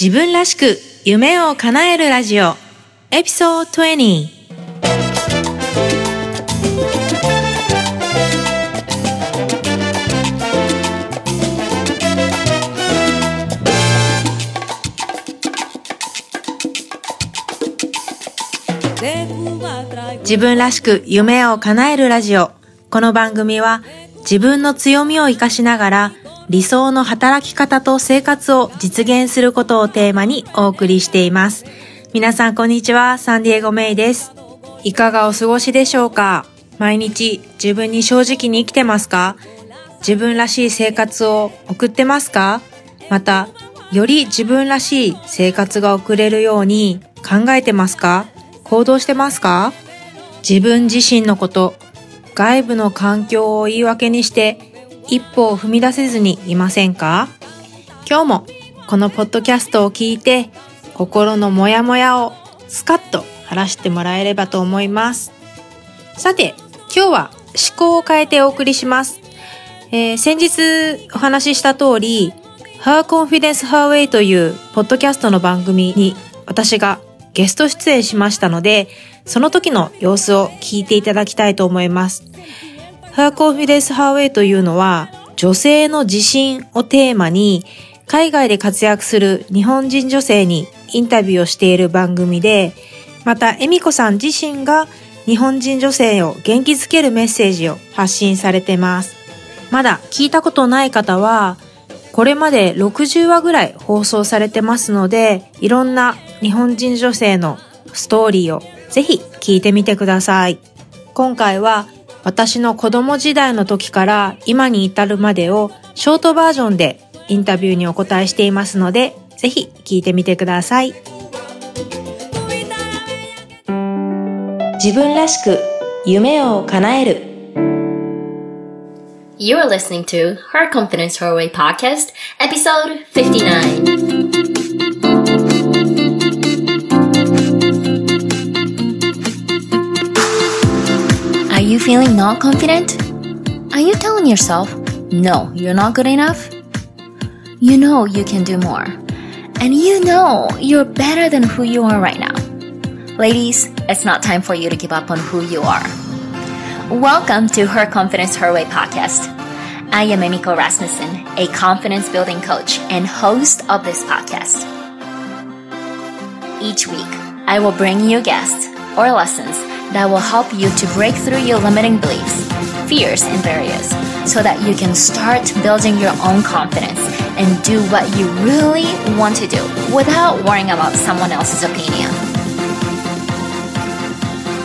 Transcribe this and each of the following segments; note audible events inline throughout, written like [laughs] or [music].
自分らしく夢を叶えるラジオ。エピソード20自分らしく夢を叶えるラジオ。この番組は自分の強みを活かしながら理想の働き方と生活を実現することをテーマにお送りしています。皆さんこんにちは、サンディエゴメイです。いかがお過ごしでしょうか？毎日自分に正直に生きてますか？自分らしい生活を送ってますか？また、より自分らしい生活が送れるように考えてますか？行動してますか？自分自身のこと、外部の環境を言い訳にして一歩を踏み出せずにいませんか？今日もこのポッドキャストを聞いて心のモヤモヤをスカッと晴らしてもらえればと思います。さて、今日は思考を変えてお送りします。えー、先日お話しした通り、Her Confidence Her Way というポッドキャストの番組に私がゲスト出演しましたので、その時の様子を聞いていただきたいと思います。Her Confidence Her Way というのは、女性の自信をテーマに、海外で活躍する日本人女性にインタビューをしている番組で、また、恵美子さん自身が日本人女性を元気づけるメッセージを発信されてます。まだ聞いたことない方は、これまで60話ぐらい放送されてますので、いろんな日本人女性のストーリーをぜひ聞いてみてください。今回は私の子供時代の時から今に至るまでをショートバージョンでインタビューにお答えしていますので、ぜひ聞いてみてください。自分らしく夢を叶える You're listening to Her Confidence Her Way podcast, episode 59. You feeling not confident? Are you telling yourself, no, you're not good enough? You know you can do more. And you know you're better than who you are right now. Ladies, it's not time for you to give up on who you are. Welcome to Her Confidence Her Way podcast. I am Emiko Rasmussen, a confidence building coach and host of this podcast. Each week, I will bring you guests or lessons that will help you to break through your limiting beliefs, fears, and barriers so that you can start building your own confidence and do what you really want to do without worrying about someone else's opinion.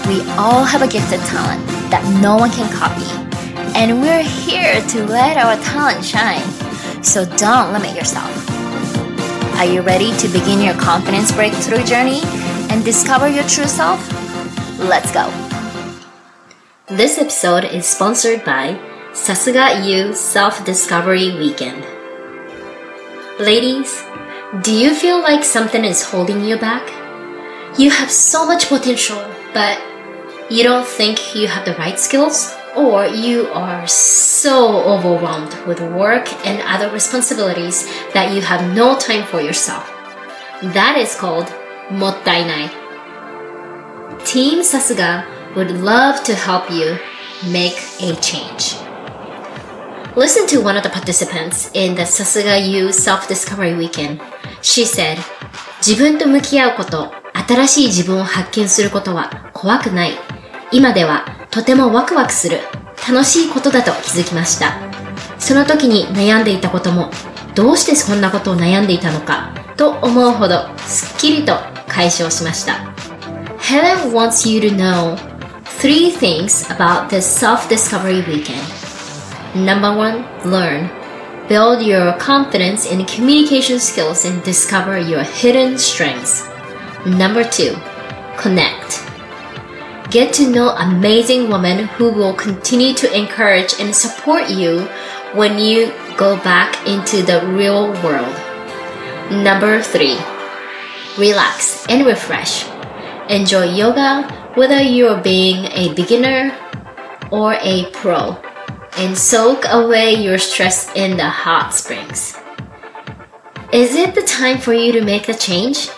We all have a gifted talent that no one can copy, and we're here to let our talent shine. So don't limit yourself. Are you ready to begin your confidence breakthrough journey and discover your true self? Let's go! This episode is sponsored by Sasuga You Self Discovery Weekend. Ladies, do you feel like something is holding you back? You have so much potential, but you don't think you have the right skills? Or you are so overwhelmed with work and other responsibilities that you have no time for yourself. That is called mottainai. Team Sasuga would love to help you make a change. Listen to one of the participants in the Sasuga You Self Discovery Weekend. She said, 自分と向き合うこと、新しい自分を発見することは怖くない。今ではとてもワクワクする。楽しいことだと気づきました。その時に悩んでいたことも、どうしてそんなことを悩んでいたのかと思うほどすっきりと解消しました。Helen wants you to know three things about this self discovery weekend. Number one, learn. Build your confidence in communication skills and discover your hidden strengths. Number two, connect. Get to know amazing women who will continue to encourage and support you when you go back into the real world. Number three, relax and refresh. Enjoy yoga whether you're being a beginner or a pro and soak away your stress in the hot springs. Is it the time for you to make the change?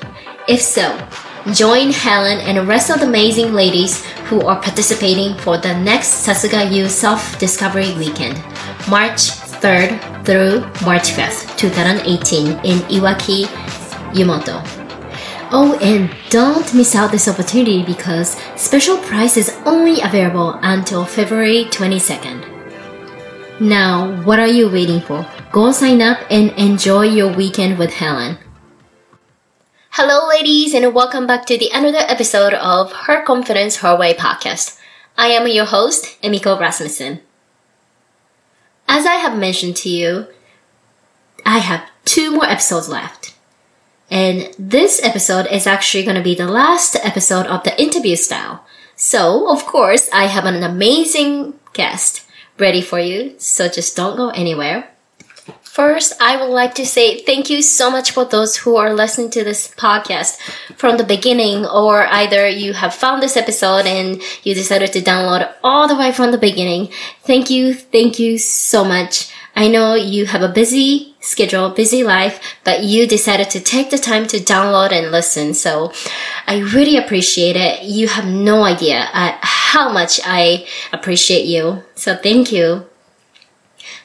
If so, join Helen and the rest of the amazing ladies who are participating for the next Sasuga You Self Discovery Weekend, March 3rd through March 5th, 2018 in Iwaki, Yumoto. Oh, and don't miss out this opportunity because special price is only available until February 22nd. Now, what are you waiting for? Go sign up and enjoy your weekend with Helen. Hello, ladies, and welcome back to the another episode of Her Confidence Her Way podcast. I am your host, Emiko Rasmussen. As I have mentioned to you, I have two more episodes left. And this episode is actually going to be the last episode of the interview style. So, of course, I have an amazing guest ready for you, so just don't go anywhere. First, I would like to say thank you so much for those who are listening to this podcast from the beginning, or either you have found this episode and you decided to download all the way from the beginning. Thank you, thank you so much. I know you have a busy schedule, busy life, but you decided to take the time to download and listen. So I really appreciate it. You have no idea uh, how much I appreciate you. So thank you.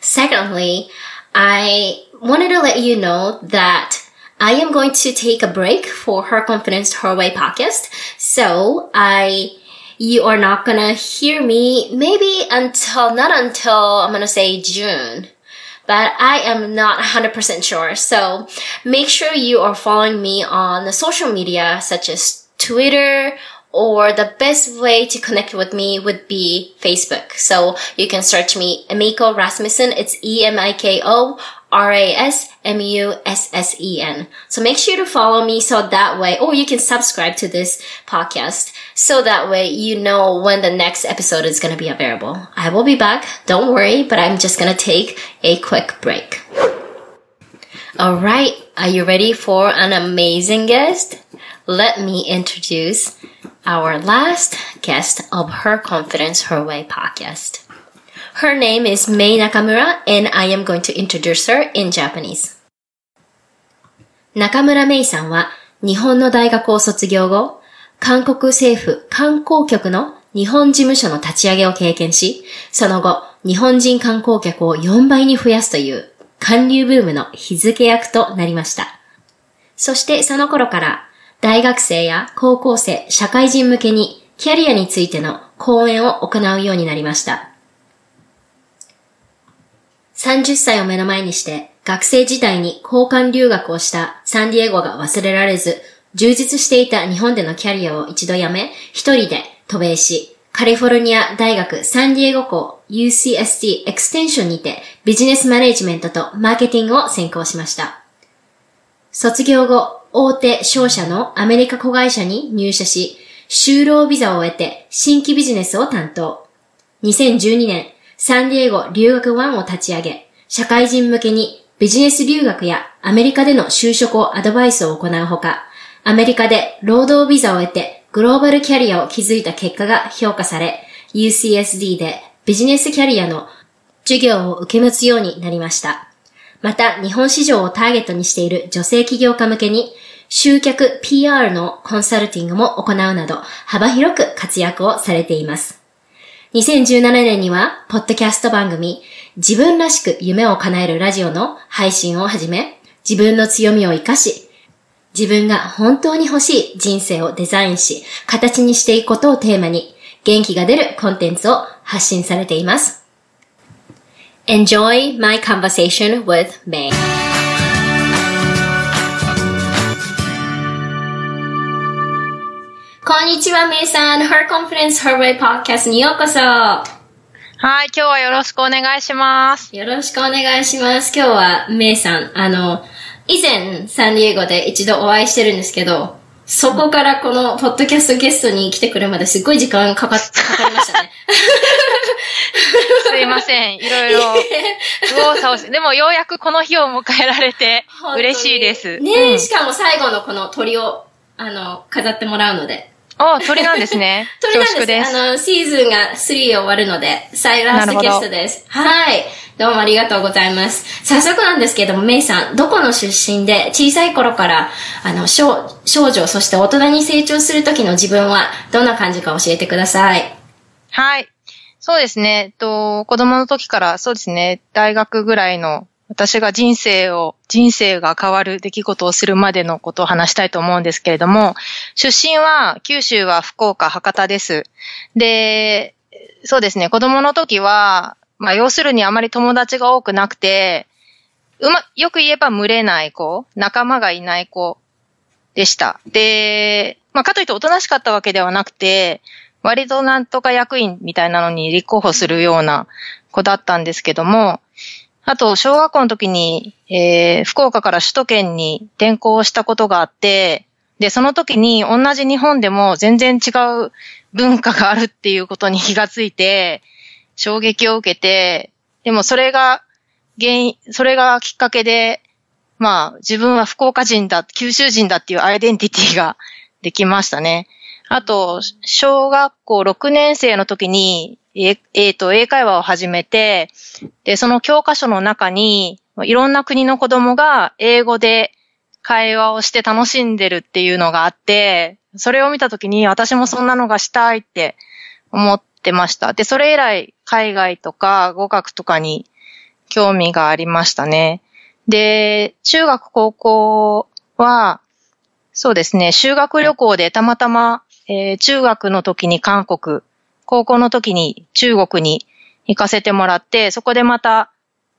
Secondly, I wanted to let you know that I am going to take a break for Her Confidence Her Way podcast. So I, you are not gonna hear me maybe until, not until I'm gonna say June. But I am not 100% sure. So make sure you are following me on the social media such as Twitter or the best way to connect with me would be Facebook. So you can search me Emiko Rasmussen. It's E-M-I-K-O R-A-S-M-U-S-S-E-N. So make sure to follow me so that way, or you can subscribe to this podcast so that way you know when the next episode is going to be available. I will be back. Don't worry, but I'm just going to take a quick break. All right. Are you ready for an amazing guest? Let me introduce our last guest of Her Confidence Her Way podcast. Her name is Mei Nakamura and I am going to introduce her in Japanese. 中村芽衣さんは日本の大学を卒業後、韓国政府観光局の日本事務所の立ち上げを経験し、その後、日本人観光客を4倍に増やすという韓流ブームの日付役となりました。そしてその頃から大学生や高校生、社会人向けにキャリアについての講演を行うようになりました。30歳を目の前にして学生時代に交換留学をしたサンディエゴが忘れられず、充実していた日本でのキャリアを一度辞め、一人で渡米し、カリフォルニア大学サンディエゴ校 UCSD エクステンションにてビジネスマネジメントとマーケティングを専攻しました。卒業後、大手商社のアメリカ子会社に入社し、就労ビザを得て新規ビジネスを担当。2012年、サンディエゴ留学ワンを立ち上げ、社会人向けにビジネス留学やアメリカでの就職をアドバイスを行うほか、アメリカで労働ビザを得てグローバルキャリアを築いた結果が評価され、UCSD でビジネスキャリアの授業を受け持つようになりました。また、日本市場をターゲットにしている女性起業家向けに、集客 PR のコンサルティングも行うなど、幅広く活躍をされています。2017年には、ポッドキャスト番組、自分らしく夢を叶えるラジオの配信を始め、自分の強みを活かし、自分が本当に欲しい人生をデザインし、形にしていくことをテーマに、元気が出るコンテンツを発信されています。Enjoy my conversation with May. こんにちは、メイさん。Her Confidence Her Way Podcast にようこそ。はい、今日はよろしくお願いします。よろしくお願いします。今日はメイさん、あの、以前サンディエゴで一度お会いしてるんですけど、そこからこのポッドキャストゲストに来てくるまですっごい時間かかっ、[laughs] かかりましたね。すいません。いろいろ、右往左往して。でもようやくこの日を迎えられて嬉しいです。ねえ、うんしかも最後のこの鳥を、あの、飾ってもらうので。ああ、鳥なんですね。[laughs] 鳥なんです。ですあの、シーズンが3終わるので、サイラストキャストです。はい。どうもありがとうございます。早速なんですけども、メイさん、どこの出身で、小さい頃から、あの、少少女、そして大人に成長する時の自分は、どんな感じか教えてください。はい。そうですね。えっと、子供の時から、そうですね、大学ぐらいの私が人生を、人生が変わる出来事をするまでのことを話したいと思うんですけれども、出身は、九州は福岡、博多です。で、そうですね、子供の時は、まあ、要するにあまり友達が多くなくて、うま、よく言えば群れない子、仲間がいない子でした。で、まあ、かといっておとなしかったわけではなくて、割となんとか役員みたいなのに立候補するような子だったんですけども、あと、小学校の時に、えー、福岡から首都圏に転校したことがあって、で、その時に同じ日本でも全然違う文化があるっていうことに気がついて、衝撃を受けて、でもそれが原因、それがきっかけで、まあ自分は福岡人だ、九州人だっていうアイデンティティができましたね。あと、小学校6年生の時に、ええー、と、英会話を始めて、で、その教科書の中に、いろんな国の子供が英語で会話をして楽しんでるっていうのがあって、それを見たときに私もそんなのがしたいって思ってました。で、それ以来海外とか語学とかに興味がありましたね。で、中学高校は、そうですね、修学旅行でたまたま、えー、中学の時に韓国、高校の時に中国に行かせてもらって、そこでまた、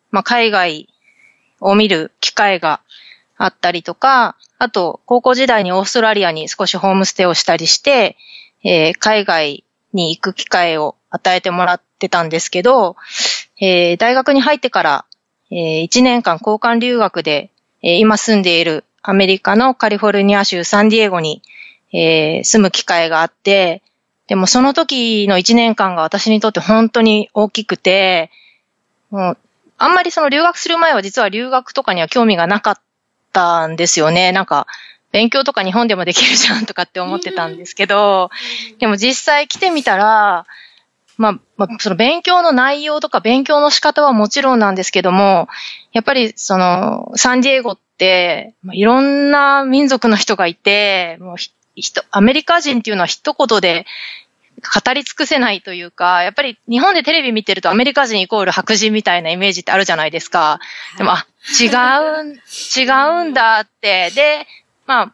まあ、海外を見る機会があったりとか、あと、高校時代にオーストラリアに少しホームステイをしたりして、えー、海外に行く機会を与えてもらってたんですけど、えー、大学に入ってから、えー、1年間交換留学で、えー、今住んでいるアメリカのカリフォルニア州サンディエゴに、えー、住む機会があって、でもその時の一年間が私にとって本当に大きくて、もう、あんまりその留学する前は実は留学とかには興味がなかったんですよね。なんか、勉強とか日本でもできるじゃんとかって思ってたんですけど、でも実際来てみたら、まあ、まあ、その勉強の内容とか勉強の仕方はもちろんなんですけども、やっぱりその、サンディエゴって、まあ、いろんな民族の人がいて、もう、アメリカ人っていうのは一言で語り尽くせないというか、やっぱり日本でテレビ見てるとアメリカ人イコール白人みたいなイメージってあるじゃないですか。でも、あ、違う、[laughs] 違うんだって。で、ま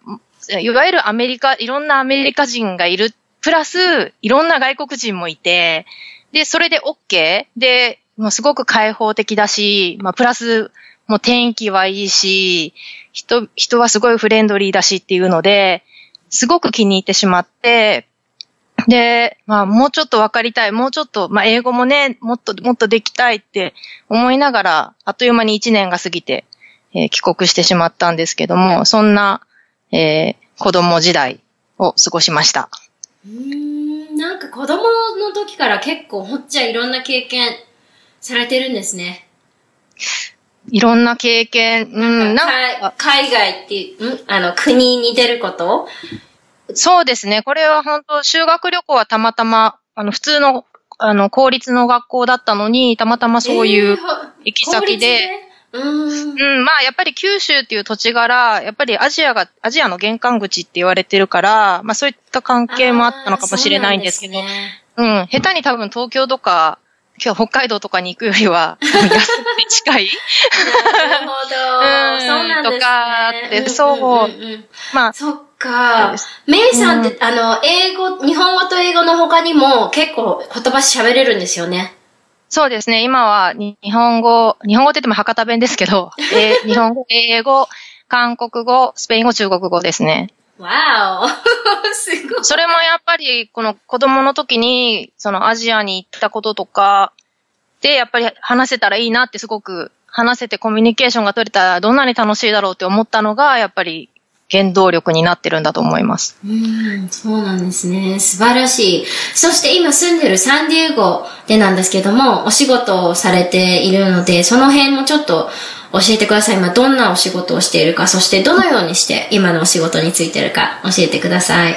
あ、いわゆるアメリカ、いろんなアメリカ人がいる、プラス、いろんな外国人もいて、で、それで OK? で、もうすごく開放的だし、まあ、プラス、もう天気はいいし、人、人はすごいフレンドリーだしっていうので、すごく気に入ってしまって、で、まあ、もうちょっと分かりたい、もうちょっと、まあ、英語もね、もっと、もっとできたいって思いながら、あっという間に1年が過ぎて、えー、帰国してしまったんですけども、そんな、えー、子供時代を過ごしました。うん、なんか子供の時から結構ほっちゃいろんな経験されてるんですね。いろんな経験、うん、なんか海外っていう、ん？あの、国に出ること？そうですね。これは本当修学旅行はたまたま、あの、普通の、あの、公立の学校だったのに、たまたまそういう行き先で、えー、うん、まあ、やっぱり九州っていう土地柄、やっぱりアジアが、アジアの玄関口って言われてるから、まあそういった関係もあったのかもしれないんですけど、うね、うん、下手に多分東京とか、今日北海道とかに行くよりは、[laughs] 安くて近いなるほど。そうなんですね。とかって、そう。まあ。そっか。メイさんって、うん、あの、英語、日本語と英語の他にも結構言葉喋れるんですよね？そうですね。今は日本語、日本語って言っても博多弁ですけど、え日本語、英語、韓国語、スペイン語、中国語ですね。わお [laughs] すごい。それもやっぱり、この子供の時に、そのアジアに行ったこととか、で、やっぱり話せたらいいなってすごく話せてコミュニケーションが取れたらどんなに楽しいだろうって思ったのが、やっぱり原動力になってるんだと思います。うん、そうなんですね。素晴らしい。そして今住んでるサンディエゴでなんですけども、お仕事をされているので、その辺もちょっと教えてください。今どんなお仕事をしているか、そしてどのようにして今のお仕事についているか教えてください。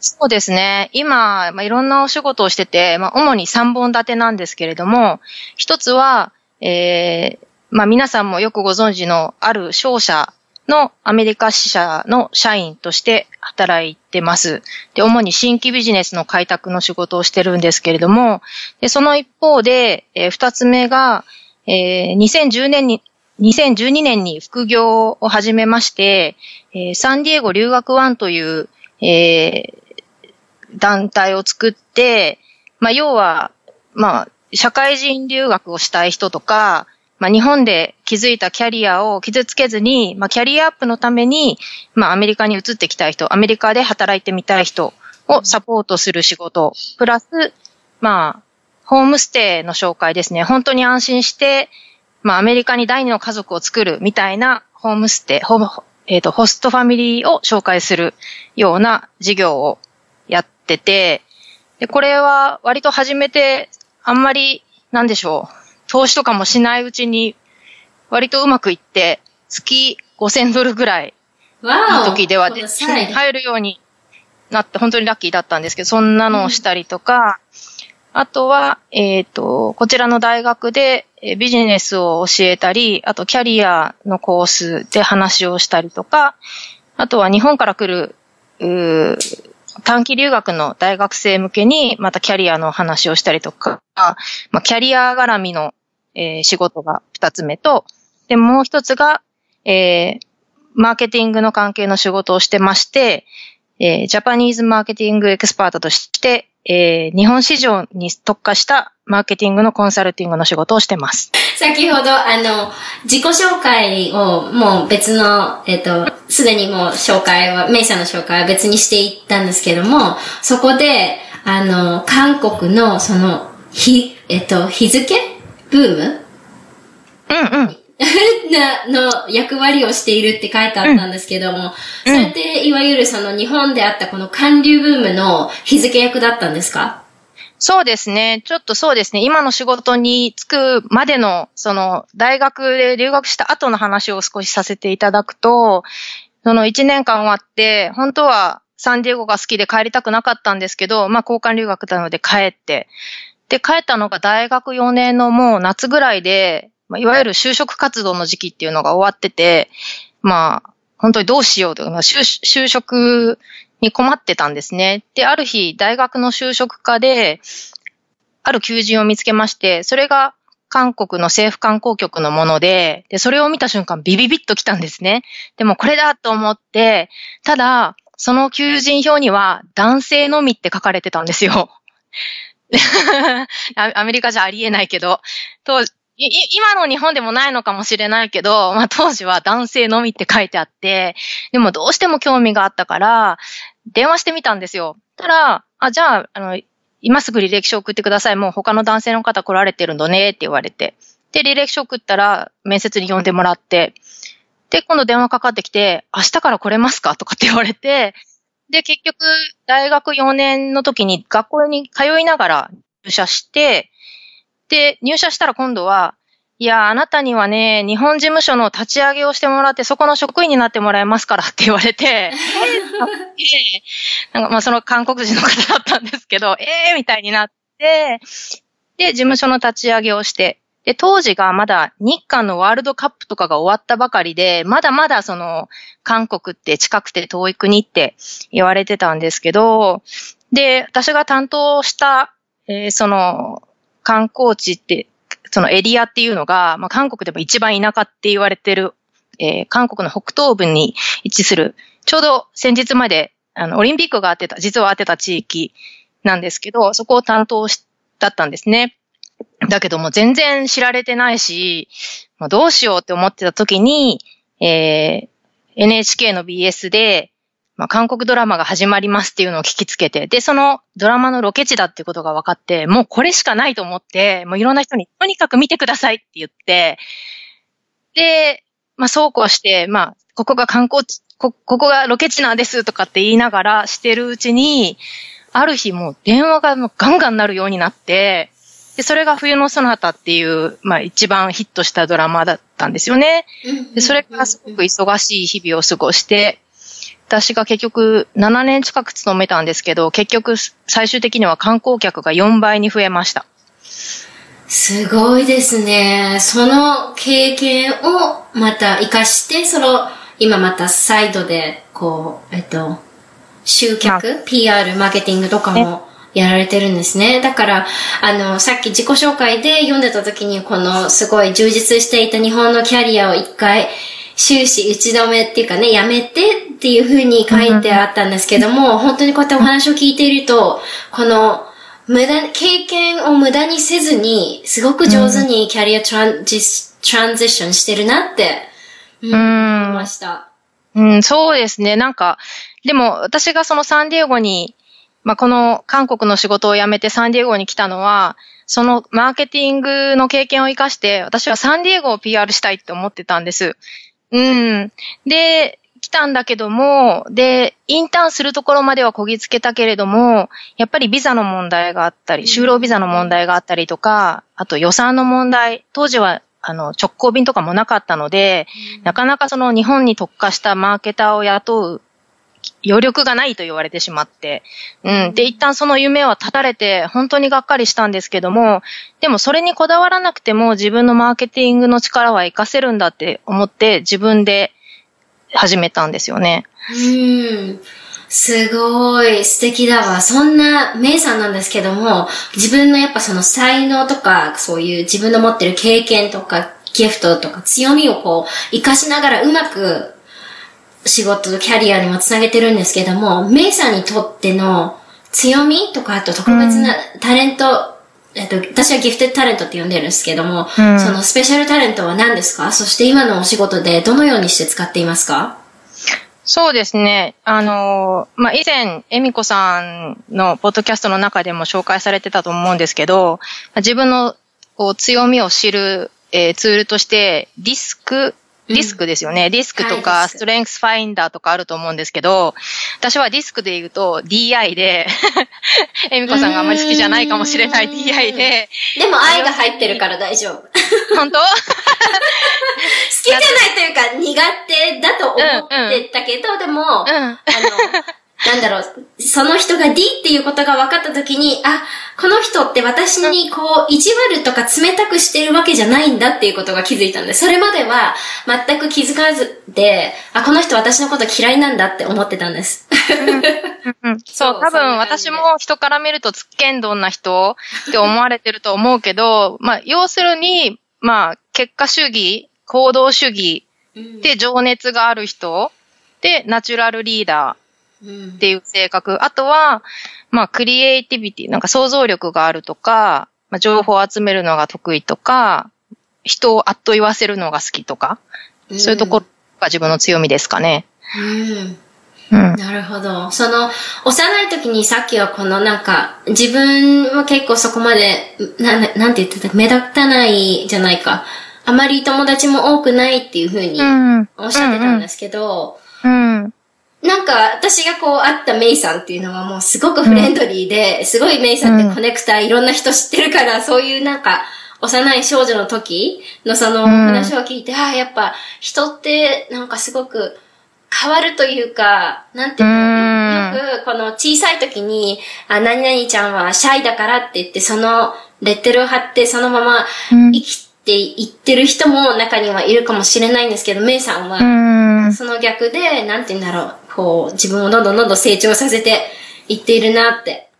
そうですね。今、まあ、いろんなお仕事をしてて、まあ、主に3本立てなんですけれども、一つは、えー、まあ、皆さんもよくご存知のある商社のアメリカ支社の社員として働いてます。で、主に新規ビジネスの開拓の仕事をしてるんですけれども、でその一方で、えー、二つ目が、えー、2010年に、2012年に副業を始めまして、えー、サンディエゴ留学ワンという、えー、団体を作って、まあ、要は、まあ、社会人留学をしたい人とか、まあ、日本で築いたキャリアを傷つけずに、まあ、キャリアアップのために、まあ、アメリカに移ってきたい人、アメリカで働いてみたい人をサポートする仕事、プラス、まあ、ホームステイの紹介ですね。本当に安心して、まあ、アメリカに第二の家族を作るみたいなホームステイ、ホーム、えっ、ー、と、ホストファミリーを紹介するような事業をやってて、で、これは割と始めて、あんまり、なんでしょう。投資とかもしないうちに、割とうまくいって、月5000ドルぐらい、いい時ではで、入るようになって、本当にラッキーだったんですけど、そんなのをしたりとか、うん、あとは、えっ、ー、と、こちらの大学でビジネスを教えたり、あとキャリアのコースで話をしたりとか、あとは日本から来る、う短期留学の大学生向けにまたキャリアの話をしたりとか、まあ、キャリア絡みのえー、仕事が二つ目と、で、もう一つが、えー、マーケティングの関係の仕事をしてまして、えー、ジャパニーズマーケティングエクスパートとして、えー、日本市場に特化したマーケティングのコンサルティングの仕事をしてます。先ほど、あの、自己紹介をもう別の、えっ、ー、と、すでにもう紹介は、メイさんの紹介は別にしていったんですけども、そこで、あの、韓国のその、日、えっ、ー、と、日付？ブーム？うんうん。[laughs] な、の役割をしているって書いてあったんですけども、うん、それっていわゆるその日本であったこの韓流ブームの日付役だったんですか？そうですね。ちょっとそうですね。今の仕事に就くまでの、その、大学で留学した後の話を少しさせていただくと、その1年間終わって、本当はサンディエゴが好きで帰りたくなかったんですけど、まあ交換留学なので帰って、で、帰ったのが大学4年のもう夏ぐらいで、まあ、いわゆる就職活動の時期っていうのが終わってて、まあ、本当にどうしようと、まあ、就就職に困ってたんですね。で、ある日、大学の就職課で、ある求人を見つけまして、それが韓国の政府観光局のもので、で、それを見た瞬間ビビビッと来たんですね。でもこれだと思って、ただ、その求人票には男性のみって書かれてたんですよ。[laughs] アメリカじゃありえないけど、当、今の日本でもないのかもしれないけど、まあ当時は男性のみって書いてあって、でもどうしても興味があったから、電話してみたんですよ。たら、あ、じゃあ、あの、今すぐ履歴書送ってください。もう他の男性の方来られてるのねって言われて。で、履歴書送ったら面接に呼んでもらって、で、今度電話かかってきて、明日から来れますかとかって言われて、で、結局、大学4年の時に学校に通いながら入社して、で、入社したら今度は、いや、あなたにはね、日本事務所の立ち上げをしてもらって、そこの職員になってもらえますからって言われて、なんかまあその韓国人の方だったんですけど、ええー、みたいになって、で、事務所の立ち上げをして、で、当時がまだ日韓のワールドカップとかが終わったばかりで、まだまだその、韓国って近くて遠い国って言われてたんですけど、で、私が担当した、えー、その、観光地って、そのエリアっていうのが、まあ、韓国でも一番田舎って言われてる、えー、韓国の北東部に位置する、ちょうど先日まで、あの、オリンピックがあってた、実はあってた地域なんですけど、そこを担当し、だったんですね。だけども全然知られてないし、まあ、どうしようって思ってた時に、えー、NHK の BS で、まあ、韓国ドラマが始まりますっていうのを聞きつけて、で、そのドラマのロケ地だっていうことが分かって、もうこれしかないと思って、もういろんな人にとにかく見てくださいって言って、で、まあ、そうこうして、まあ、ここが観光地、こ、ここがロケ地なんですとかって言いながらしてるうちに、ある日もう電話がもうガンガンなるようになって、で、それが冬のソナタっていう、まあ一番ヒットしたドラマだったんですよね。で、それからすごく忙しい日々を過ごして、私が結局7年近く勤めたんですけど、結局最終的には観光客が4倍に増えました。すごいですね。その経験をまた活かして、その、今またサイドで、こう、えっと、集客、PR、マーケティングとかもやられてるんですね。だから、あの、さっき自己紹介で読んでた時に、このすごい充実していた日本のキャリアを一回、終始打ち止めっていうかね、やめてっていうふうに書いてあったんですけども、本当にこうやってお話を聞いていると、この、無駄、経験を無駄にせずに、すごく上手にキャリアトランジ、トランジションしてるなって、うん、思いました。うん、そうですね。なんか、でも私がそのサンディエゴにまあ、この韓国の仕事を辞めてサンディエゴに来たのは、そのマーケティングの経験を活かして、私はサンディエゴを PR したいって思ってたんです。うん。で、来たんだけども、で、インターンするところまではこぎつけたけれども、やっぱりビザの問題があったり、就労ビザの問題があったりとか、あと予算の問題、当時はあの、直行便とかもなかったので、なかなかその日本に特化したマーケターを雇う余力がないと言われてしまって、うん。で、一旦その夢は絶たれて、本当にがっかりしたんですけども、でもそれにこだわらなくても自分のマーケティングの力は活かせるんだって思って自分で始めたんですよね。うん。すごい素敵だわ。そんなメイさんなんですけども、自分のやっぱその才能とか、そういう自分の持ってる経験とか、ギフトとか強みをこう、活かしながらうまく仕事とキャリアにもつなげてるんですけども、メイさんにとっての強みとか、あと特別なタレント、うん、えっと、私はギフテッドタレントって呼んでるんですけども、うん、そのスペシャルタレントは何ですか？そして今のお仕事でどのようにして使っていますか？そうですね。あの、まあ、以前、エミコさんのポッドキャストの中でも紹介されてたと思うんですけど、自分のこう強みを知る、えー、ツールとして、ディスクディスクですよね。うん、ディスクとか、ストレングスファインダーとかあると思うんですけど、私はディスクで言うと DI で、[laughs] エミコさんがあんまり好きじゃないかもしれない DI で。でも愛が入ってるから大丈夫。本当？[laughs] 好きじゃないというか苦手だと思ってたけど、うんうん、でも、うん、あの、なんだろう、その人が D っていうことが分かったときに、あ、この人って私にこう、意地悪とか冷たくしてるわけじゃないんだっていうことが気づいたんで、それまでは全く気づかずで、あ、この人私のこと嫌いなんだって思ってたんです。うん、[laughs] そう、多分私も人から見るとつっけんどんな人って思われてると思うけど、[laughs] まあ、要するに、まあ、結果主義、行動主義で情熱がある人で、ナチュラルリーダー。っていう性格。うん、あとは、まあ、クリエイティビティ、なんか想像力があるとか、まあ、情報を集めるのが得意とか、人をあっと言わせるのが好きとか、うん、そういうところが自分の強みですかね。うん。うん、なるほど。その、幼い時にさっきはこのなんか、自分は結構そこまで、な、なんて言ってた？目立たないじゃないか。あまり友達も多くないっていうふうにおっしゃってたんですけど、うん、うんなんか、私がこう会ったメイさんっていうのはもうすごくフレンドリーで、うん、すごいメイさんってコネクターいろんな人知ってるから、そういうなんか、幼い少女の時のその話を聞いて、うん、ああ、やっぱ人ってなんかすごく変わるというか、なんていうの、よくこの小さい時に、あ、何々ちゃんはシャイだからって言って、そのレッテルを貼ってそのまま生きていってる人も中にはいるかもしれないんですけど、メイさんは、その逆で、なんて言うんだろう、こう、自分をどんどんどんどん成長させていっているなって。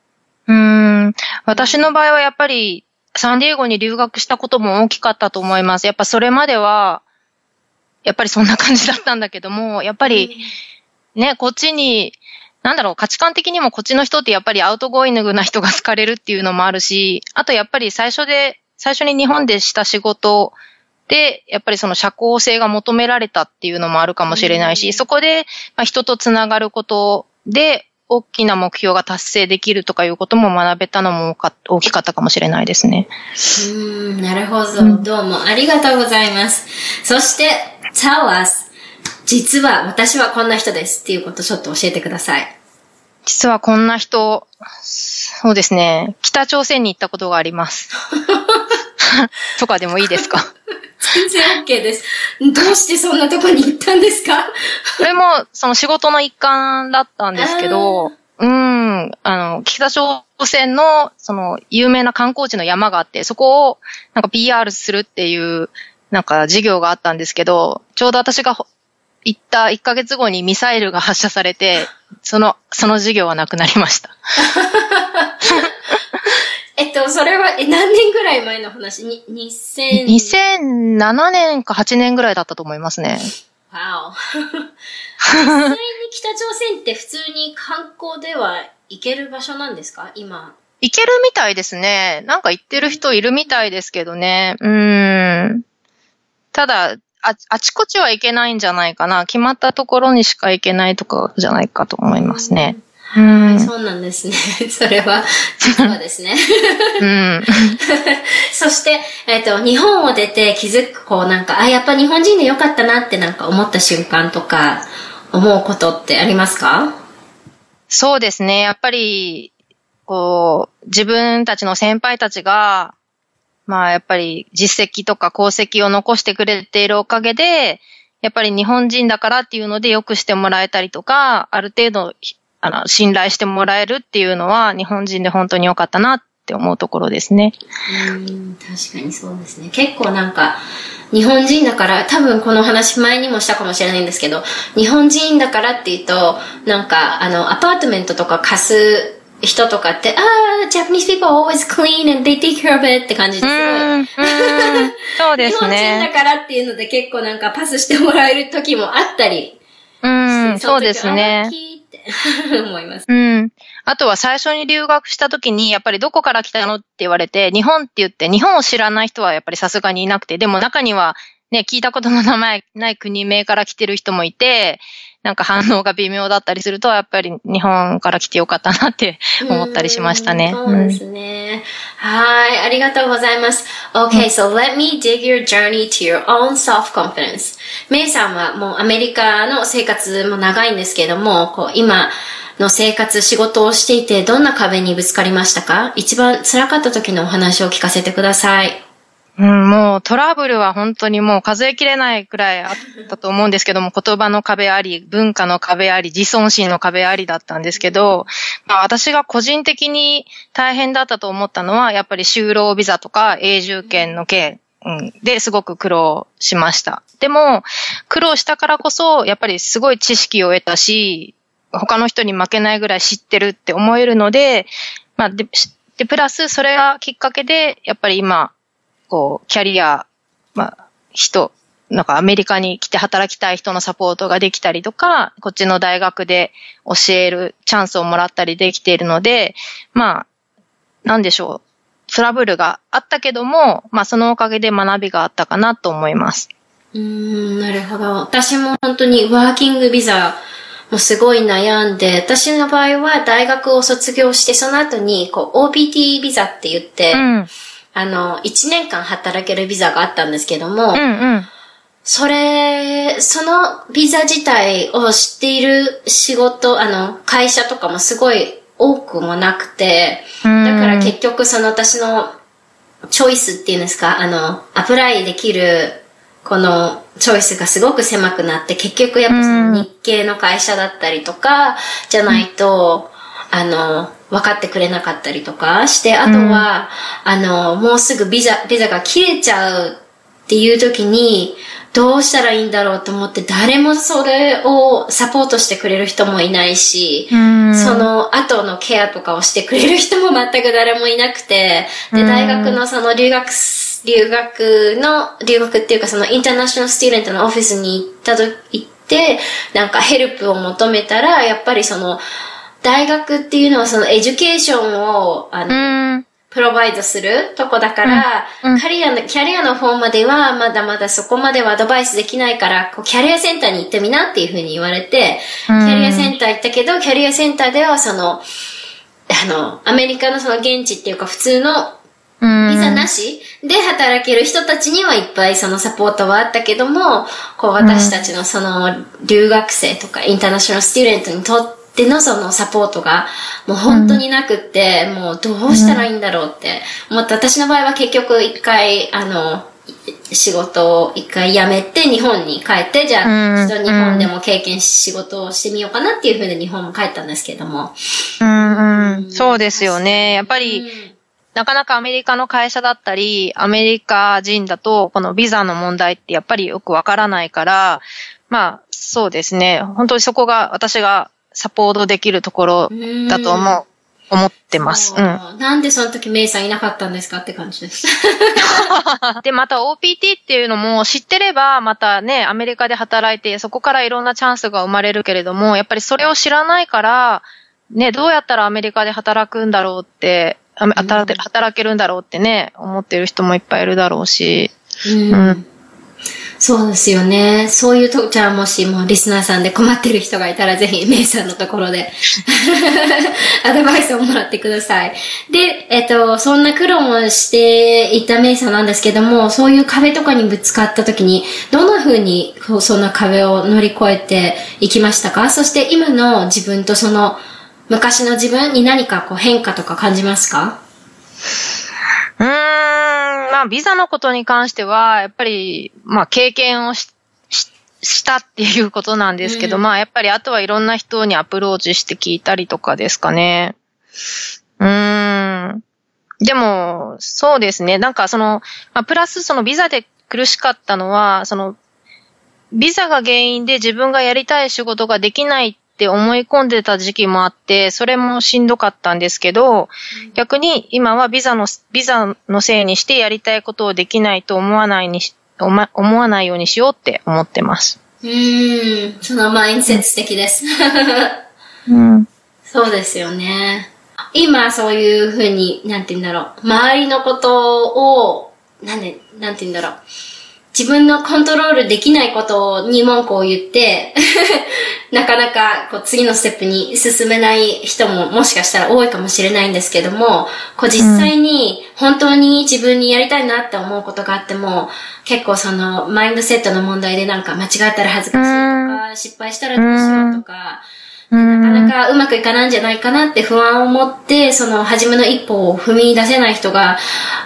うん。私の場合はやっぱり、サンディエゴに留学したことも大きかったと思います。やっぱそれまでは、やっぱりそんな感じだったんだけども、やっぱり、ね、こっちに、なんだろう、価値観的にもこっちの人ってやっぱり outgoing な人が好かれるっていうのもあるし、あとやっぱり最初で、最初に日本でした仕事で、やっぱりその社交性が求められたっていうのもあるかもしれないし、そこで、まあ、人とつながることで、大きな目標が達成できるとかいうことも学べたのも大きかったかもしれないですね。うん、なるほど。どうもありがとうございます。そして、tell us. 実は私はこんな人ですっていうことちょっと教えてください。実はこんな人、そうですね。北朝鮮に行ったことがあります。[laughs] とかでもいいですか？全然 OK です。どうしてそんなとこに行ったんですか？これも、その仕事の一環だったんですけど、うん、あの、北朝鮮の、その、有名な観光地の山があって、そこを、なんか PR するっていう、なんか事業があったんですけど、ちょうど私がほ行った1ヶ月後にミサイルが発射されて、その、その事業はなくなりました。[laughs] えっと、それは、え、何年ぐらい前の話？に、2000... 2007年か8年ぐらいだったと思いますね。わお。[laughs] 実際に北朝鮮って普通に観光では行ける場所なんですか？今。行けるみたいですね。なんか行ってる人いるみたいですけどね。うーん。ただ、あ、あちこちは行けないんじゃないかな。決まったところにしか行けないとかじゃないかと思いますね。うはい、ん。そうなんですね。[laughs] それは、実はですね。うん。[laughs] そして、えっ、と、日本を出て気づく、こうなんか、あ、やっぱ日本人でよかったなってなんか思った瞬間とか、思うことってありますか？そうですね。やっぱり、こう、自分たちの先輩たちが、まあやっぱり実績とか功績を残してくれているおかげで、やっぱり日本人だからっていうので良くしてもらえたりとか、ある程度、あの、信頼してもらえるっていうのは、日本人で本当に良かったなって思うところですね。うん、確かにそうですね。結構なんか、日本人だから、多分この話前にもしたかもしれないんですけど、日本人だからっていうと、なんか、あの、アパートメントとか貸す人とかって、ああ、Japanese people are always clean and they take care of it って感じですごい。そうで日す本人だね。からっていうので結構なんかパスしてもらえる時もあったり。うん、そうですね。[laughs] 思います。うん。あとは最初に留学した時に、やっぱりどこから来たのって言われて、日本って言って、日本を知らない人はやっぱりさすがにいなくて、でも中にはね、聞いたことの名前ない国名から来てる人もいて、なんか反応が微妙だったりすると、やっぱり日本から来てよかったなって思ったりしましたね。うんそうですね。はい、ありがとうございます。Okay, so let me dig your journey to your own self-confidence. メイさんはもうアメリカの生活も長いんですけれども、こう今の生活、仕事をしていてどんな壁にぶつかりましたか？一番辛かった時のお話を聞かせてください。うん、もうトラブルは本当にもう数えきれないくらいあったと思うんですけども、言葉の壁あり、文化の壁あり、自尊心の壁ありだったんですけど、まあ私が個人的に大変だったと思ったのは、やっぱり就労ビザとか永住権の件、うん、ですごく苦労しました。でも、苦労したからこそ、やっぱりすごい知識を得たし、他の人に負けないぐらい知ってるって思えるので、まあで、で、プラスそれがきっかけで、やっぱり今、こう、キャリア、まあ、人、なんかアメリカに来て働きたい人のサポートができたりとか、こっちの大学で教えるチャンスをもらったりできているので、まあ、なんでしょう。トラブルがあったけども、まあそのおかげで学びがあったかなと思います。うーん、なるほど。私も本当にワーキングビザもすごい悩んで、私の場合は大学を卒業して、その後にこう OPT ビザって言って、うん。あの、1年間働けるビザがあったんですけども、うんうん。それ、そのビザ自体を知っている仕事、あの、会社とかもすごい多くもなくて、うんだから結局その私のチョイスっていうんですか、あの、アプライできる、このチョイスがすごく狭くなって、結局やっぱその日系の会社だったりとか、じゃないと、あの、分かってくれなかったりとかして、あとは、あの、もうすぐビザ、ビザが切れちゃうっていう時に、どうしたらいいんだろうと思って、誰もそれをサポートしてくれる人もいないし、うん。その後のケアとかをしてくれる人も全く誰もいなくて、で、大学のその留学す、留学の、留学っていうかそのインターナショナルスチューデントのオフィスに行ったと、行って、なんかヘルプを求めたら、やっぱりその、大学っていうのはその education を、あの、うん。 provide するとこだから、うんうんキャリアの、キャリアの方まではまだまだそこまではアドバイスできないから、こうキャリアセンターに行ってみなっていうふうに言われて、うんキャリアセンター行ったけど、キャリアセンターではその、あの、アメリカのその現地っていうか普通のうん。ビザなしで働ける人たちにはいっぱいそのサポートはあったけども、こう私たちのその留学生とか international student にとってでのそのサポートがもう本当になくって、もうどうしたらいいんだろうって思って、私の場合は結局一回、あの、仕事を一回辞めて日本に帰って、じゃあ、日本でも経験し、仕事をしてみようかなっていうふうで日本も帰ったんですけども。うんうん。そうですよね。やっぱり、うんなかなかアメリカの会社だったり、アメリカ人だと、このビザの問題ってやっぱりよくわからないから、まあ、そうですね。本当にそこが私がサポートできるところだと思う、思ってます。うん。なんでその時メイさんいなかったんですかって感じです。[laughs] で、また OPT っていうのも知ってれば、またね、アメリカで働いて、そこからいろんなチャンスが生まれるけれども、やっぱりそれを知らないから、ね、どうやったらアメリカで働くんだろうって、あめ働け働けるんだろうってね、思ってる人もいっぱいいるだろうし。うんうんそうですよね。そういうと、じゃあもしもリスナーさんで困ってる人がいたらぜひメイさんのところで [laughs] アドバイスをもらってください。で、えっと、そんな苦労もしていたメイさんなんですけども、そういう壁とかにぶつかった時に、どんな風にそんな壁を乗り越えていきましたか？そして今の自分とその昔の自分に何かこう変化とか感じますか？うーん、まあ、ビザのことに関しては、やっぱり、まあ、経験をし、ししたっていうことなんですけど、うんまあ、やっぱりあとはいろんな人にアプローチして聞いたりとかですかね。うーん。でも、そうですね。なんかその、まあ、プラスそのビザで苦しかったのは、その、ビザが原因で自分がやりたい仕事ができないって思い込んでた時期もあって、それもしんどかったんですけど、逆に今はビザの、ビザのせいにしてやりたいことをできないと思わないにし、思わないようにしようって思ってます。うーん、そのマインドセット素敵です。[laughs] うん。そうですよね。今そういうふうに、なんて言うんだろう。周りのことを、なんで、なんて言うんだろう。自分のコントロールできないことに文句を言って、[laughs] なかなかこう次のステップに進めない人ももしかしたら多いかもしれないんですけども、こう実際に本当に自分にやりたいなって思うことがあっても、結構そのマインドセットの問題でなんか間違ったら恥ずかしいとか、失敗したらどうしようとか、なかなかうまくいかないんじゃないかなって不安を持って、その初めの一歩を踏み出せない人が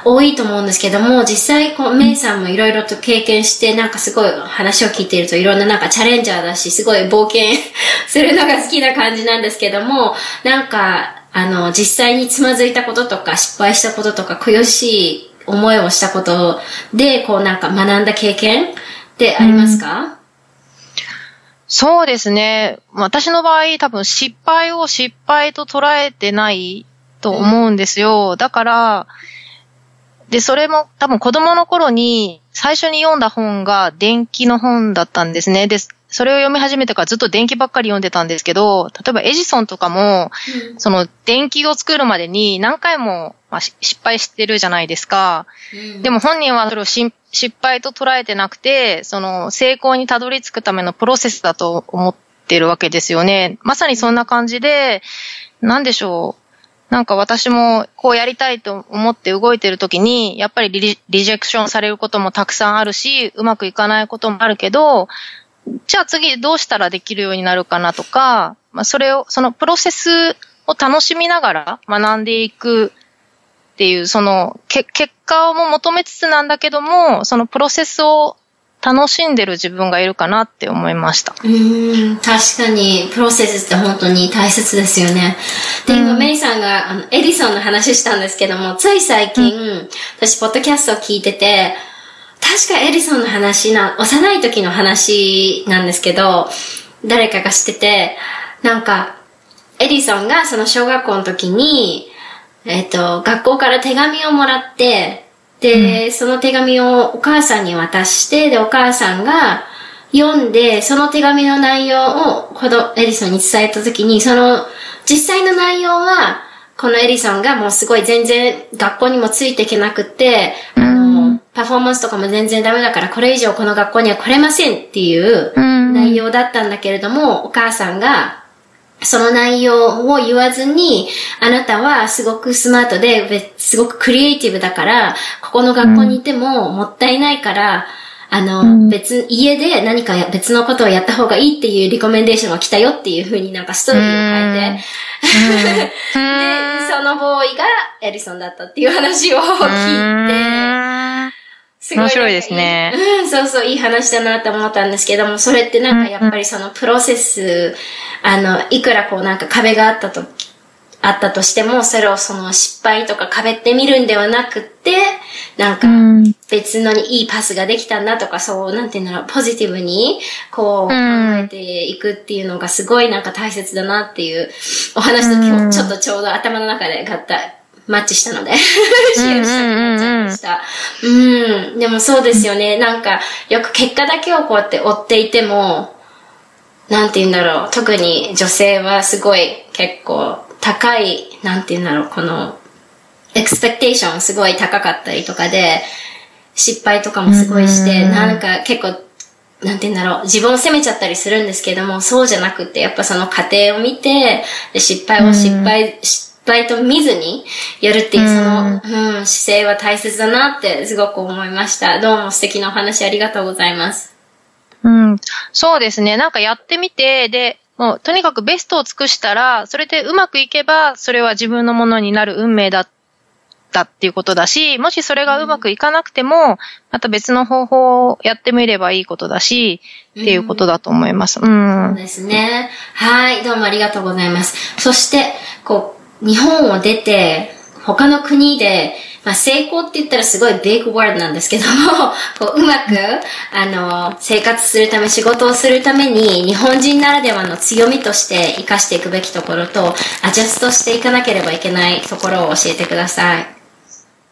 多いと思うんですけども、実際こう、メイさんもいろいろと経験して、なんかすごい話を聞いているといろんななんかチャレンジャーだし、すごい冒険するのが好きな感じなんですけども、なんか、あの、実際につまずいたこととか、失敗したこととか、悔しい思いをしたことで、こうなんか学んだ経験ってありますか、そうですね。私の場合、多分失敗を失敗と捉えてないと思うんですよ。だから、で、それも多分子供の頃に最初に読んだ本が電気の本だったんですね。で、それを読み始めてからずっと電気ばっかり読んでたんですけど、例えばエジソンとかも、その電気を作るまでに何回も、まあ、し失敗してるじゃないですか。でも本人はそれをし失敗と捉えてなくて、その成功にたどり着くためのプロセスだと思ってるわけですよね。まさにそんな感じで、なんでしょう。なんか私もこうやりたいと思って動いてる時に、やっぱりリリジェクションされることもたくさんあるし、うまくいかないこともあるけど、じゃあ次どうしたらできるようになるかなとか、まあそれを、そのプロセスを楽しみながら学んでいくっていう、その、け、結果も求めつつなんだけども、そのプロセスを楽しんでる自分がいるかなって思いました。うーん、確かに、プロセスって本当に大切ですよね。で、今、メイさんが、あの、エディソンの話したんですけども、つい最近、私、ポッドキャストを聞いてて、確かエディソンの話な、幼い時の話なんですけど、誰かが知ってて、なんか、エディソンがその小学校の時に、えっ、と、学校から手紙をもらって、で、その手紙をお母さんに渡して、で、お母さんが読んで、その手紙の内容をこのエディソンに伝えた時に、その実際の内容は、このエディソンがもうすごい全然学校にもついていけなくって、あの、パフォーマンスとかも全然ダメだから、これ以上この学校には来れませんっていう内容だったんだけれども、お母さんが、その内容を言わずに、あなたはすごくスマートで、べすごくクリエイティブだから、ここの学校にいてももったいないから、あの、うん。別、家で何かや別のことをやった方がいいっていうリコメンデーションが来たよっていう風になんかストーリーを変えて、[laughs] で、そのボーイがエリソンだったっていう話を聞いて、す面白いですね。うん、そうそう、いい話だなって思ったんですけども、それってなんかやっぱりそのプロセス、あの、いくらこうなんか壁があったと、あったとしても、それをその失敗とか壁って見るんではなくって、なんかうん。別のにいいパスができたんだとか、そう、なんていうんだろう、ポジティブに、こう、考えていくっていうのがすごいなんか大切だなっていうお話と今日ちょっとちょうど頭の中で合体、マッチしたので、[laughs] したくなっちゃいました。うん。でもそうですよね。なんか、よく結果だけをこうやって追っていても、なんて言うんだろう。特に女性はすごい結構高い、なんて言うんだろう。この、エクスペクテーションすごい高かったりとかで、失敗とかもすごいして、なんか結構、なんて言うんだろう。自分を責めちゃったりするんですけども、そうじゃなくて、やっぱその過程を見て、で失敗を失敗、失敗と見ずにやるっていう、その、うん、姿勢は大切だなってすごく思いました。どうも素敵なお話ありがとうございます。うん、そうですね。なんかやってみて、で、もうとにかくベストを尽くしたら、それでうまくいけば、それは自分のものになる運命だったっていうことだし、もしそれがうまくいかなくても、また別の方法をやってみればいいことだし、っていうことだと思います。うん。そうですね。はい、どうもありがとうございます。そして、こう、日本を出て、他の国で、まあ、成功って言ったらすごいビッグワールドなんですけども、[laughs] こう、うまく、あの、生活するため、仕事をするために、日本人ならではの強みとして活かしていくべきところと、アジャストしていかなければいけないところを教えてください。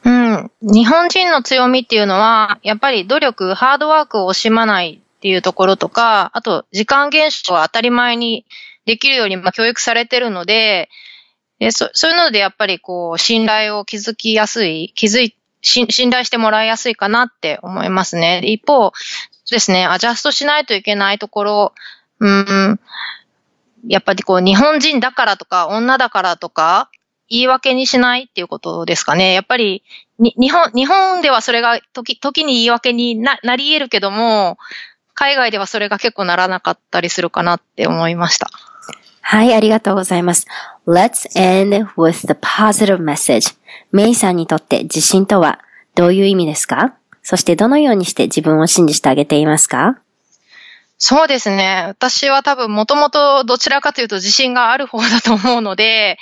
うん。日本人の強みっていうのは、やっぱり努力、ハードワークを惜しまないっていうところとか、あと、時間厳守は当たり前にできるように、まあ、教育されてるので、でそそういうのでやっぱりこう、信頼を築きやすい、気づい、信頼してもらいやすいかなって思いますね。一方ですね、アジャストしないといけないところ、うん、やっぱりこう、日本人だからとか、女だからとか、言い訳にしないっていうことですかね。やっぱり、に日本、日本ではそれが時、時に言い訳にななり得るけども、海外ではそれが結構ならなかったりするかなって思いました。はい、ありがとうございます。Let's end with the positive message. メイさんにとって自信とはどういう意味ですか？そしてどのようにして自分を信じてあげていますか？そうですね。私は多分もともとどちらかというと自信がある方だと思うので、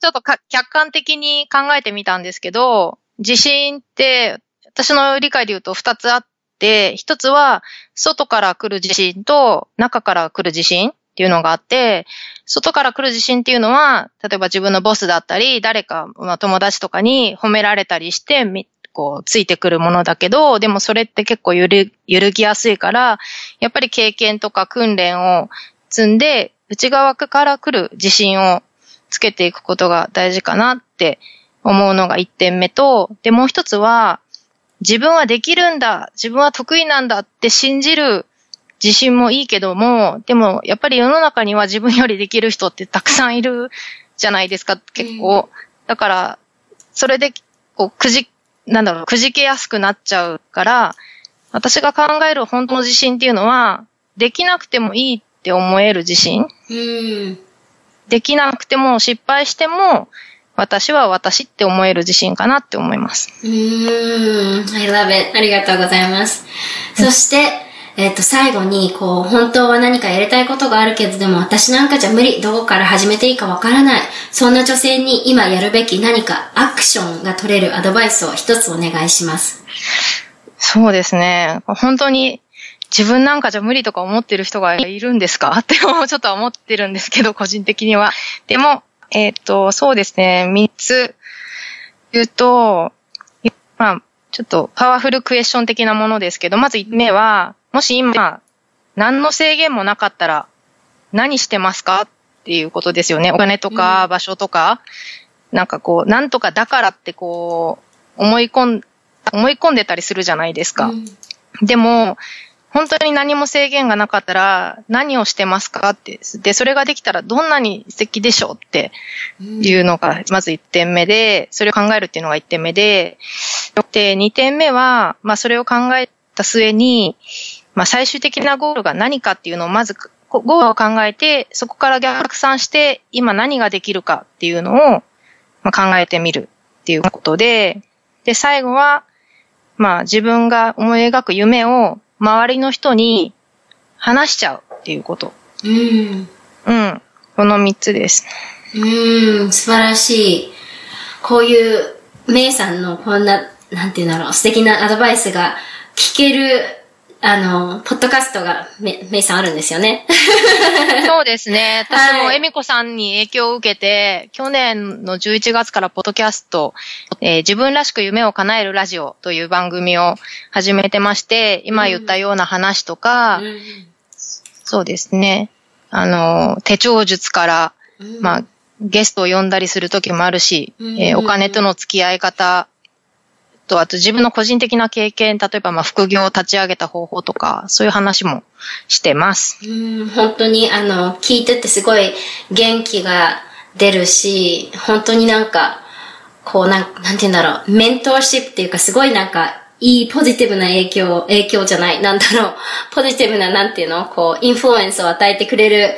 ちょっと客観的に考えてみたんですけど、自信って私の理解で言うと二つあって、一つは外から来る自信と中から来る自信っていうのがあって、外から来る自信っていうのは、例えば自分のボスだったり、誰か、まあ、友達とかに褒められたりして、こう、ついてくるものだけど、でもそれって結構揺る揺るぎやすいから、やっぱり経験とか訓練を積んで、内側から来る自信をつけていくことが大事かなって思うのが一点目と、で、もう一つは、自分はできるんだ、自分は得意なんだって信じる自信もいいけども、でもやっぱり世の中には自分よりできる人ってたくさんいるじゃないですか、結構。だから、それで、こう、くじ、なんだろう、くじけやすくなっちゃうから、私が考える本当の自信っていうのは、できなくてもいいって思える自信。うん。できなくても失敗しても、私は私って思える自信かなって思います。うーん。I love it. ありがとうございます。そして、えっ、と、最後に、こう、本当は何かやりたいことがあるけど、でも私なんかじゃ無理。どこから始めていいかわからない。そんな女性に今やるべき何かアクションが取れるアドバイスを一つお願いします。そうですね。本当に自分なんかじゃ無理とか思ってる人がいるんですか？[laughs] ってちょっと思ってるんですけど、個人的には。でも、えっ、と、そうですね。三つ言うと、まあ、ちょっとパワフルクエスチョン的なものですけど、まず一目は、もし今、何の制限もなかったら、何してますか？っていうことですよね。お金とか場所とか、なんかこう、なんとかだからってこう、思い込ん、思い込んでたりするじゃないですか。うんでも、本当に何も制限がなかったら、何をしてますか？って。で、それができたらどんなに素敵でしょうっていうのが、まず1点目で、それを考えるっていうのが1点目で、で、2点目は、まあそれを考えった末に、まあ最終的なゴールが何かっていうのをまずゴールを考えて、そこから逆算して今何ができるかっていうのを、まあ、考えてみるっていうことで、で、最後は、まあ自分が思い描く夢を周りの人に話しちゃうっていうこと。うん。うん。この三つです。うん、素晴らしい。こういう、メイさんのこんな、なんていうんだろう、素敵なアドバイスが聞ける、あの、ポッドキャストがメメイさんあるんですよね。[laughs] そうですね。私もエミコさんに影響を受けて、去年の11月からポッドキャスト、えー、自分らしく夢を叶えるラジオという番組を始めてまして、今言ったような話とか、うん、そうですね。あの、手帳術から、うん、まあ、ゲストを呼んだりする時もあるし、えー、お金との付き合い方と、あと自分の個人的な経験、例えばまあ副業を立ち上げた方法とか、そういう話もしてます。うん、本当にあの、聞いててすごい元気が出るし、本当になんか、こうなん、なんて言うんだろう、メントーシップっていうかすごいなんか、いいポジティブな影響、影響じゃない、なんだろう、[laughs] ポジティブななんていうのこう、インフルエンスを与えてくれる、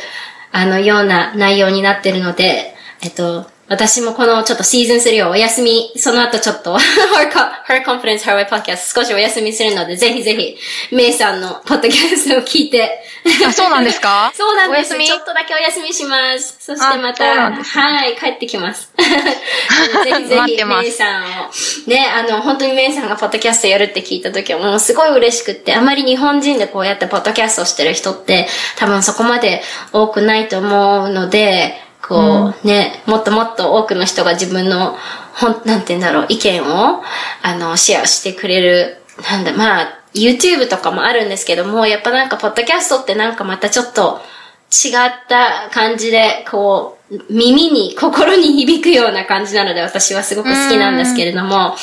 あの、ような内容になってるので、えっと、私もこのちょっとシーズン3をお休み、その後ちょっと [laughs] her, Confidence Her Way Podcast 少しお休みするので、ぜひぜひ、メイさんのポッドキャストを聞いてあ、そうなんですか？[laughs] そうなんです。ちょっとだけお休みします。そしてまた、はい、帰ってきます。[laughs] ぜひぜひ、メイさんを。ね、あの、本当にメイさんがポッドキャストやるって聞いた時はもうすごい嬉しくって、あまり日本人でこうやってポッドキャストしてる人って多分そこまで多くないと思うので、こう、ね、もっともっと多くの人が自分の、ほん、なんて言うんだろう、意見を、あの、シェアしてくれる、なんだ、まあ、YouTube とかもあるんですけども、やっぱなんか、ポッドキャストってなんかまたちょっと違った感じで、こう、耳に、心に響くような感じなので、私はすごく好きなんですけれども、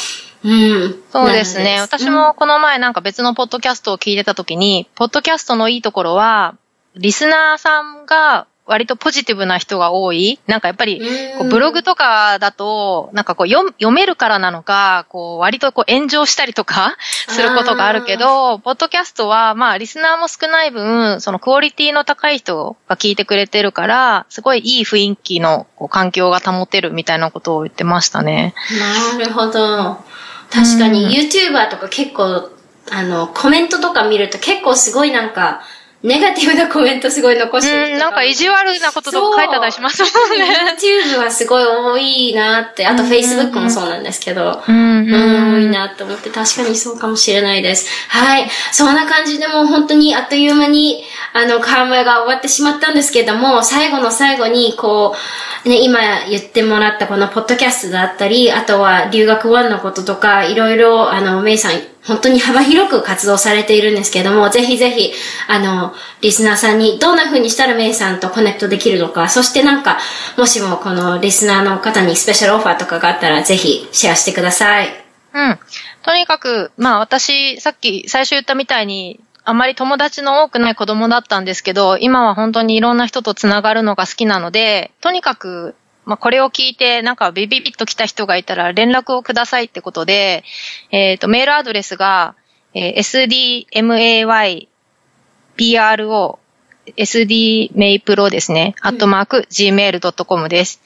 うん。そうですね。私もこの前なんか別のポッドキャストを聞いてたときに、ポッドキャストのいいところは、リスナーさんが割とポジティブな人が多い。なんかやっぱり、こうブログとかだと、なんかこう読読めるからなのか、こう割とこう炎上したりとかすることがあるけど、ポッドキャストはまあリスナーも少ない分、そのクオリティの高い人が聞いてくれてるから、すごいいい雰囲気のこう環境が保てるみたいなことを言ってましたね。なるほど。確かに YouTuber とか結構、あの、コメントとか見ると結構すごいなんか、ネガティブなコメントすごい残してる。うん、なんか意地悪なこととか書いてたりしますもんね。YouTube はすごい多いなって、あと Facebook もそうなんですけど、うん、うん、多いなって思って確かにそうかもしれないです。はい。そんな感じでもう本当にあっという間に、あの、カームが終わってしまったんですけども、最後の最後に、こう、ね、今言ってもらったこのポッドキャストだったり、あとは留学ワンのこととか、いろいろ、あの、メイさん本当に幅広く活動されているんですけども、ぜひぜひ、あの、リスナーさんにどんな風にしたらメイさんとコネクトできるのか、そしてなんか、もしもこのリスナーの方にスペシャルオファーとかがあったら、ぜひシェアしてください。うん。とにかく、まあ私、さっき最初言ったみたいに、あまり友達の多くない子供だったんですけど、今は本当にいろんな人と繋がるのが好きなので、とにかくまあ、これを聞いて、なんかビビビッと来た人がいたら連絡をくださいってことで、えっ、ー、と、メールアドレスが、えー、sdmaypro sdmaypro ですね、アットマーク gmail.com です。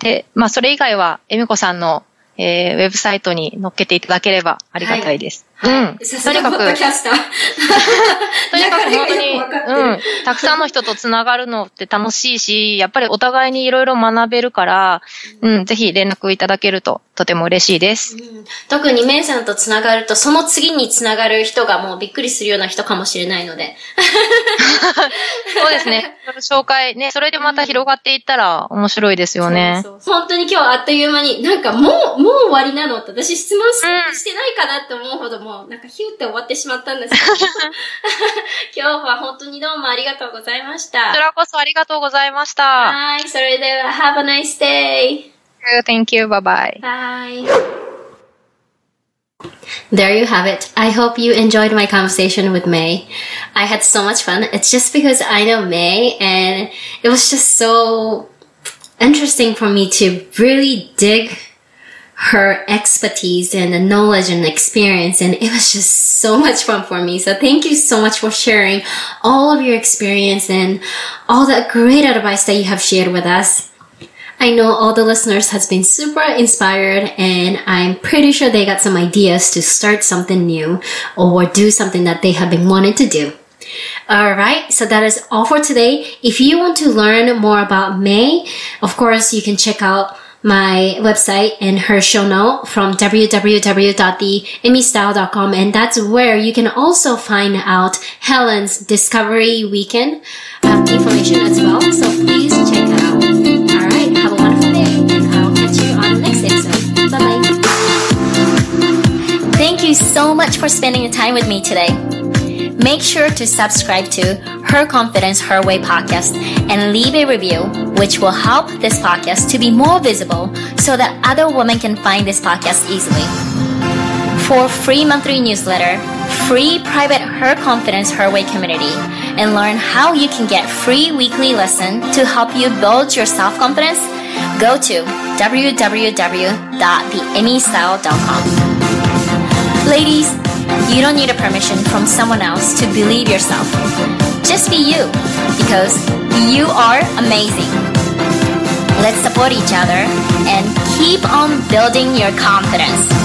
で、まあ、それ以外は、エミコさんのえー、ウェブサイトに載っけていただければありがたいです。はい、うん。とにかく、[laughs] とにかく本当に、うん。たくさんの人とつながるのって楽しいし、やっぱりお互いにいろいろ学べるから、うん、ぜひ連絡いただけるととても嬉しいです。うん、特にメイさんとつながると、その次につながる人がもうびっくりするような人かもしれないので。[laughs] そうですね。紹介ね、それでまた広がっていったら面白いですよね。そうそう本当に今日あっという間に、なんかもう、もう終わりなのって私質問し,、してないかなって思うほどもう、なんかヒューって終わってしまったんですけど。今日は本当にどうもありがとうございました。こちらこそありがとうございました。はい、それでは、Have a nice day! Thank you, bye bye. Bye. There you have it. I hope you enjoyed my conversation with May. I had so much fun. It's just because I know May and it was just so interesting for me to really dig her expertise and the knowledge and experience. And it was just so much fun for me. So thank you so much for sharing all of your experience and all that great advice that you have shared with us. I know all the listeners has been super inspired and I'm pretty sure they got some ideas to start something new or do something that they have been wanting to do. Alright, so that is all for today. If you want to learn more about May, of course you can check out my website and her show note from www.theemmystyle.com and that's where you can also find out Helen's Discovery Weekend um, information as well. So please check it out. Alright, have a wonderful day and I'll catch you on the next episode. Bye bye. Thank you so much for spending the time with me today. Make sure to subscribe to Her Confidence Her Way podcast and leave a review, which will help this podcast to be more visible so that other women can find this podcast easily. For free monthly newsletter, free private Her Confidence Her Way community, and learn how you can get free weekly lesson to help you build your self-confidence, go to www.theemmystyle.com. Ladies, you don't need a permission from someone else to believe yourself. Just be you, because you are amazing. Let's support each other and keep on building your confidence.